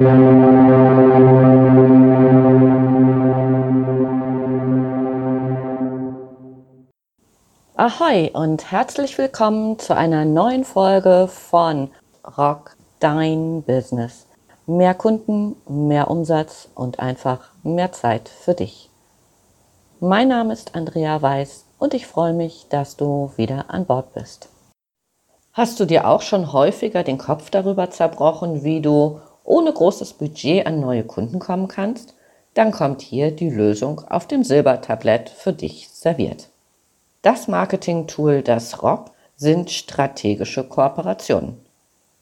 Ahoi und herzlich willkommen zu einer neuen Folge von Rock Dein Business. Mehr Kunden, mehr Umsatz und einfach mehr Zeit für dich. Mein Name ist Andrea Weiß und ich freue mich, dass du wieder an Bord bist. Hast du dir auch schon häufiger den Kopf darüber zerbrochen, wie du ohne großes Budget an neue Kunden kommen kannst? Dann kommt hier die Lösung auf dem Silbertablett für dich serviert. Das Marketing-Tool, das Rock, sind strategische Kooperationen.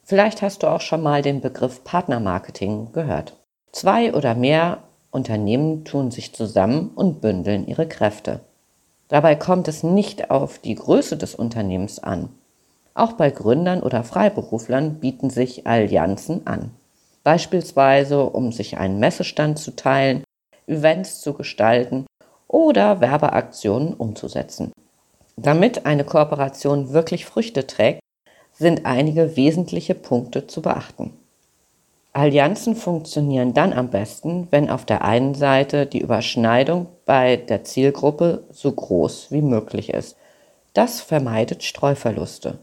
Vielleicht hast du auch schon mal den Begriff Partnermarketing gehört. Zwei oder mehr Unternehmen tun sich zusammen und bündeln ihre Kräfte. Dabei kommt es nicht auf die Größe des Unternehmens an. Auch bei Gründern oder Freiberuflern bieten sich Allianzen an. Beispielsweise, um sich einen Messestand zu teilen, Events zu gestalten oder Werbeaktionen umzusetzen. Damit eine Kooperation wirklich Früchte trägt, sind einige wesentliche Punkte zu beachten. Allianzen funktionieren dann am besten, wenn auf der einen Seite die Überschneidung bei der Zielgruppe so groß wie möglich ist. Das vermeidet Streuverluste.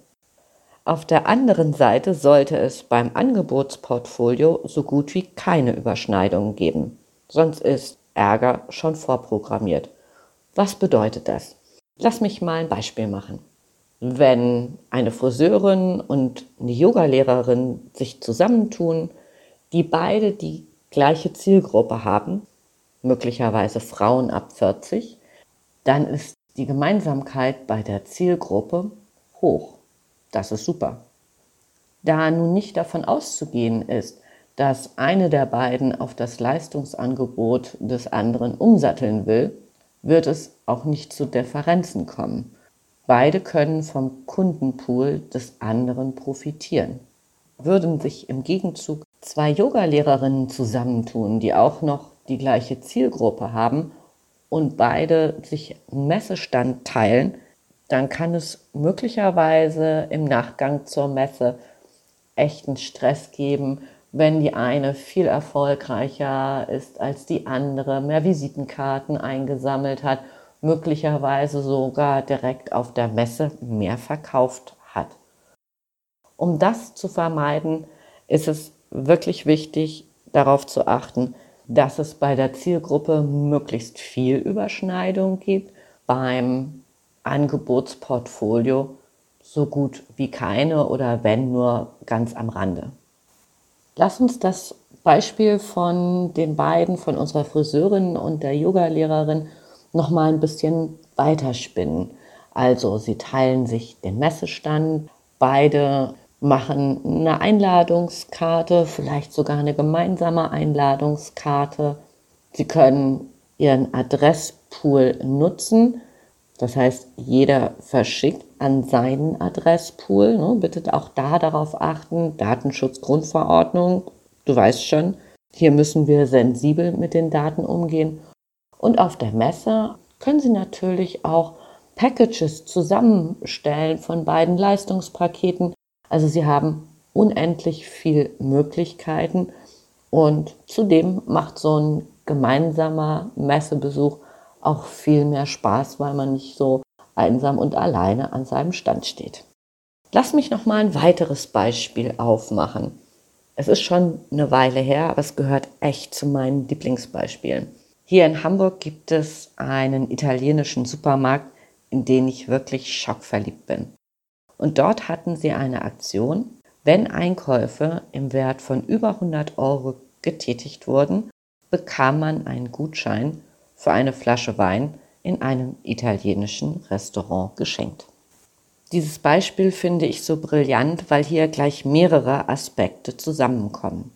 Auf der anderen Seite sollte es beim Angebotsportfolio so gut wie keine Überschneidungen geben, sonst ist Ärger schon vorprogrammiert. Was bedeutet das? Lass mich mal ein Beispiel machen. Wenn eine Friseurin und eine Yogalehrerin sich zusammentun, die beide die gleiche Zielgruppe haben, möglicherweise Frauen ab 40, dann ist die Gemeinsamkeit bei der Zielgruppe hoch. Das ist super. Da nun nicht davon auszugehen ist, dass eine der beiden auf das Leistungsangebot des anderen umsatteln will, wird es auch nicht zu Differenzen kommen. Beide können vom Kundenpool des anderen profitieren. Würden sich im Gegenzug zwei Yogalehrerinnen zusammentun, die auch noch die gleiche Zielgruppe haben und beide sich einen Messestand teilen, dann kann es möglicherweise im Nachgang zur Messe echten Stress geben, wenn die eine viel erfolgreicher ist als die andere, mehr Visitenkarten eingesammelt hat, möglicherweise sogar direkt auf der Messe mehr verkauft hat. Um das zu vermeiden, ist es wirklich wichtig, darauf zu achten, dass es bei der Zielgruppe möglichst viel Überschneidung gibt, beim Angebotsportfolio so gut wie keine oder wenn nur ganz am Rande. Lass uns das Beispiel von den beiden, von unserer Friseurin und der Yogalehrerin, noch mal ein bisschen weiterspinnen. Also, sie teilen sich den Messestand, beide machen eine Einladungskarte, vielleicht sogar eine gemeinsame Einladungskarte. Sie können ihren Adresspool nutzen. Das heißt, jeder verschickt an seinen Adresspool. Ne? Bitte auch da darauf achten, Datenschutzgrundverordnung, du weißt schon, hier müssen wir sensibel mit den Daten umgehen. Und auf der Messe können Sie natürlich auch Packages zusammenstellen von beiden Leistungspaketen. Also Sie haben unendlich viele Möglichkeiten und zudem macht so ein gemeinsamer Messebesuch auch viel mehr Spaß, weil man nicht so einsam und alleine an seinem Stand steht. Lass mich noch mal ein weiteres Beispiel aufmachen. Es ist schon eine Weile her, aber es gehört echt zu meinen Lieblingsbeispielen. Hier in Hamburg gibt es einen italienischen Supermarkt, in den ich wirklich schockverliebt bin. Und dort hatten sie eine Aktion, wenn Einkäufe im Wert von über 100 Euro getätigt wurden, bekam man einen Gutschein für eine Flasche Wein in einem italienischen Restaurant geschenkt. Dieses Beispiel finde ich so brillant, weil hier gleich mehrere Aspekte zusammenkommen.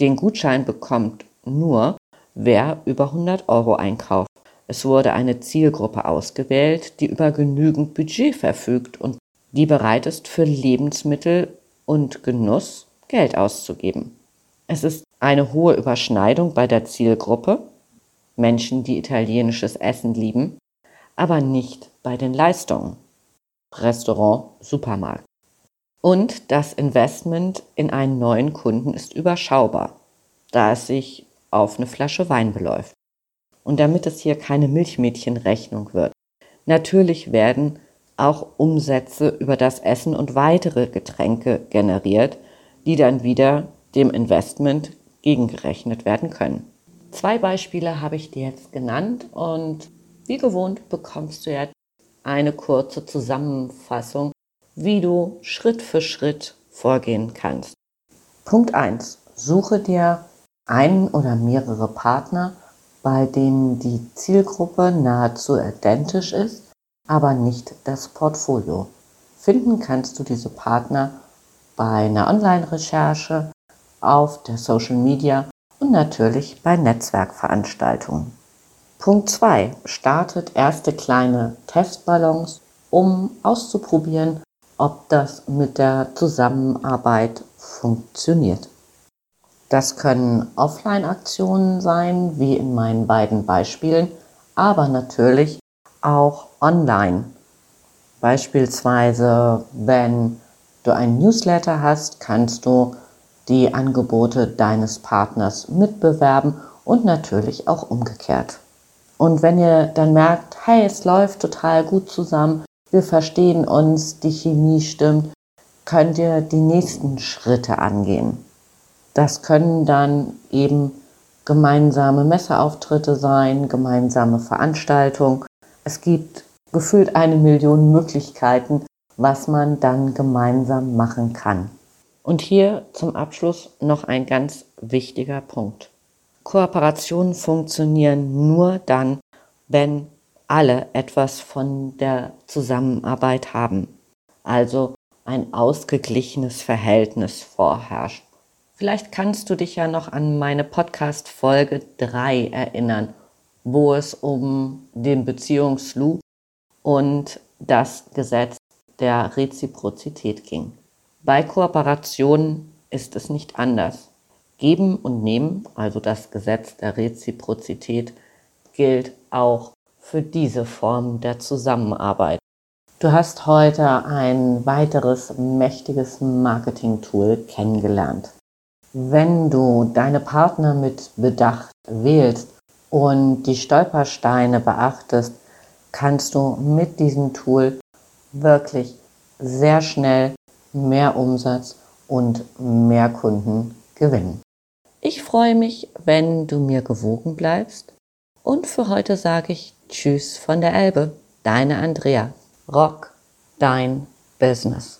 Den Gutschein bekommt nur, wer über 100 Euro einkauft. Es wurde eine Zielgruppe ausgewählt, die über genügend Budget verfügt und die bereit ist, für Lebensmittel und Genuss Geld auszugeben. Es ist eine hohe Überschneidung bei der Zielgruppe Menschen, die italienisches Essen lieben, aber nicht bei den Leistungen. Restaurant, Supermarkt. Und das Investment in einen neuen Kunden ist überschaubar. da es sich auf eine Flasche Wein beläuft. Und damit es hier keine Milchmädchenrechnung wird. Natürlich werden auch Umsätze über das Essen und weitere Getränke generiert, die dann wieder dem Investment gegengerechnet werden können. Zwei Beispiele habe ich dir jetzt genannt und wie gewohnt bekommst du jetzt eine kurze Zusammenfassung, wie du Schritt für Schritt vorgehen kannst. Punkt 1. Suche dir einen oder mehrere Partner, bei denen die Zielgruppe nahezu identisch ist, aber nicht das Portfolio. Finden kannst du diese Partner bei einer Online-Recherche, auf der Social Media und natürlich bei Netzwerkveranstaltungen. Punkt 2. Startet erste kleine Testballons, um auszuprobieren, ob das mit der Zusammenarbeit funktioniert. Das können Offline-Aktionen sein, wie in meinen beiden Beispielen, aber natürlich auch online. Beispielsweise, wenn du einen Newsletter hast, kannst du die Angebote deines Partners mitbewerben und natürlich auch umgekehrt. Und wenn ihr dann merkt, hey, es läuft total gut zusammen, wir verstehen uns, die Chemie stimmt, könnt ihr die nächsten Schritte angehen. Das können dann eben gemeinsame Messeauftritte sein, gemeinsame Veranstaltungen. Es gibt gefühlt eine Million Möglichkeiten, was man dann gemeinsam machen kann. Und hier zum Abschluss noch ein ganz wichtiger Punkt. Kooperationen funktionieren nur dann, wenn alle etwas von der Zusammenarbeit haben. Also ein ausgeglichenes Verhältnis vorherrscht. Vielleicht kannst du dich ja noch an meine Podcast Folge 3 erinnern, wo es um den Beziehungsloop und das Gesetz der Reziprozität ging. Bei Kooperationen ist es nicht anders. Geben und Nehmen, also das Gesetz der Reziprozität, gilt auch für diese Form der Zusammenarbeit. Du hast heute ein weiteres mächtiges Marketing-Tool kennengelernt. Wenn du deine Partner mit Bedacht wählst und die Stolpersteine beachtest, kannst du mit diesem Tool wirklich sehr schnell mehr Umsatz und mehr Kunden gewinnen. Ich freue mich, wenn du mir gewogen bleibst. Und für heute sage ich Tschüss von der Elbe. Deine Andrea. Rock dein Business.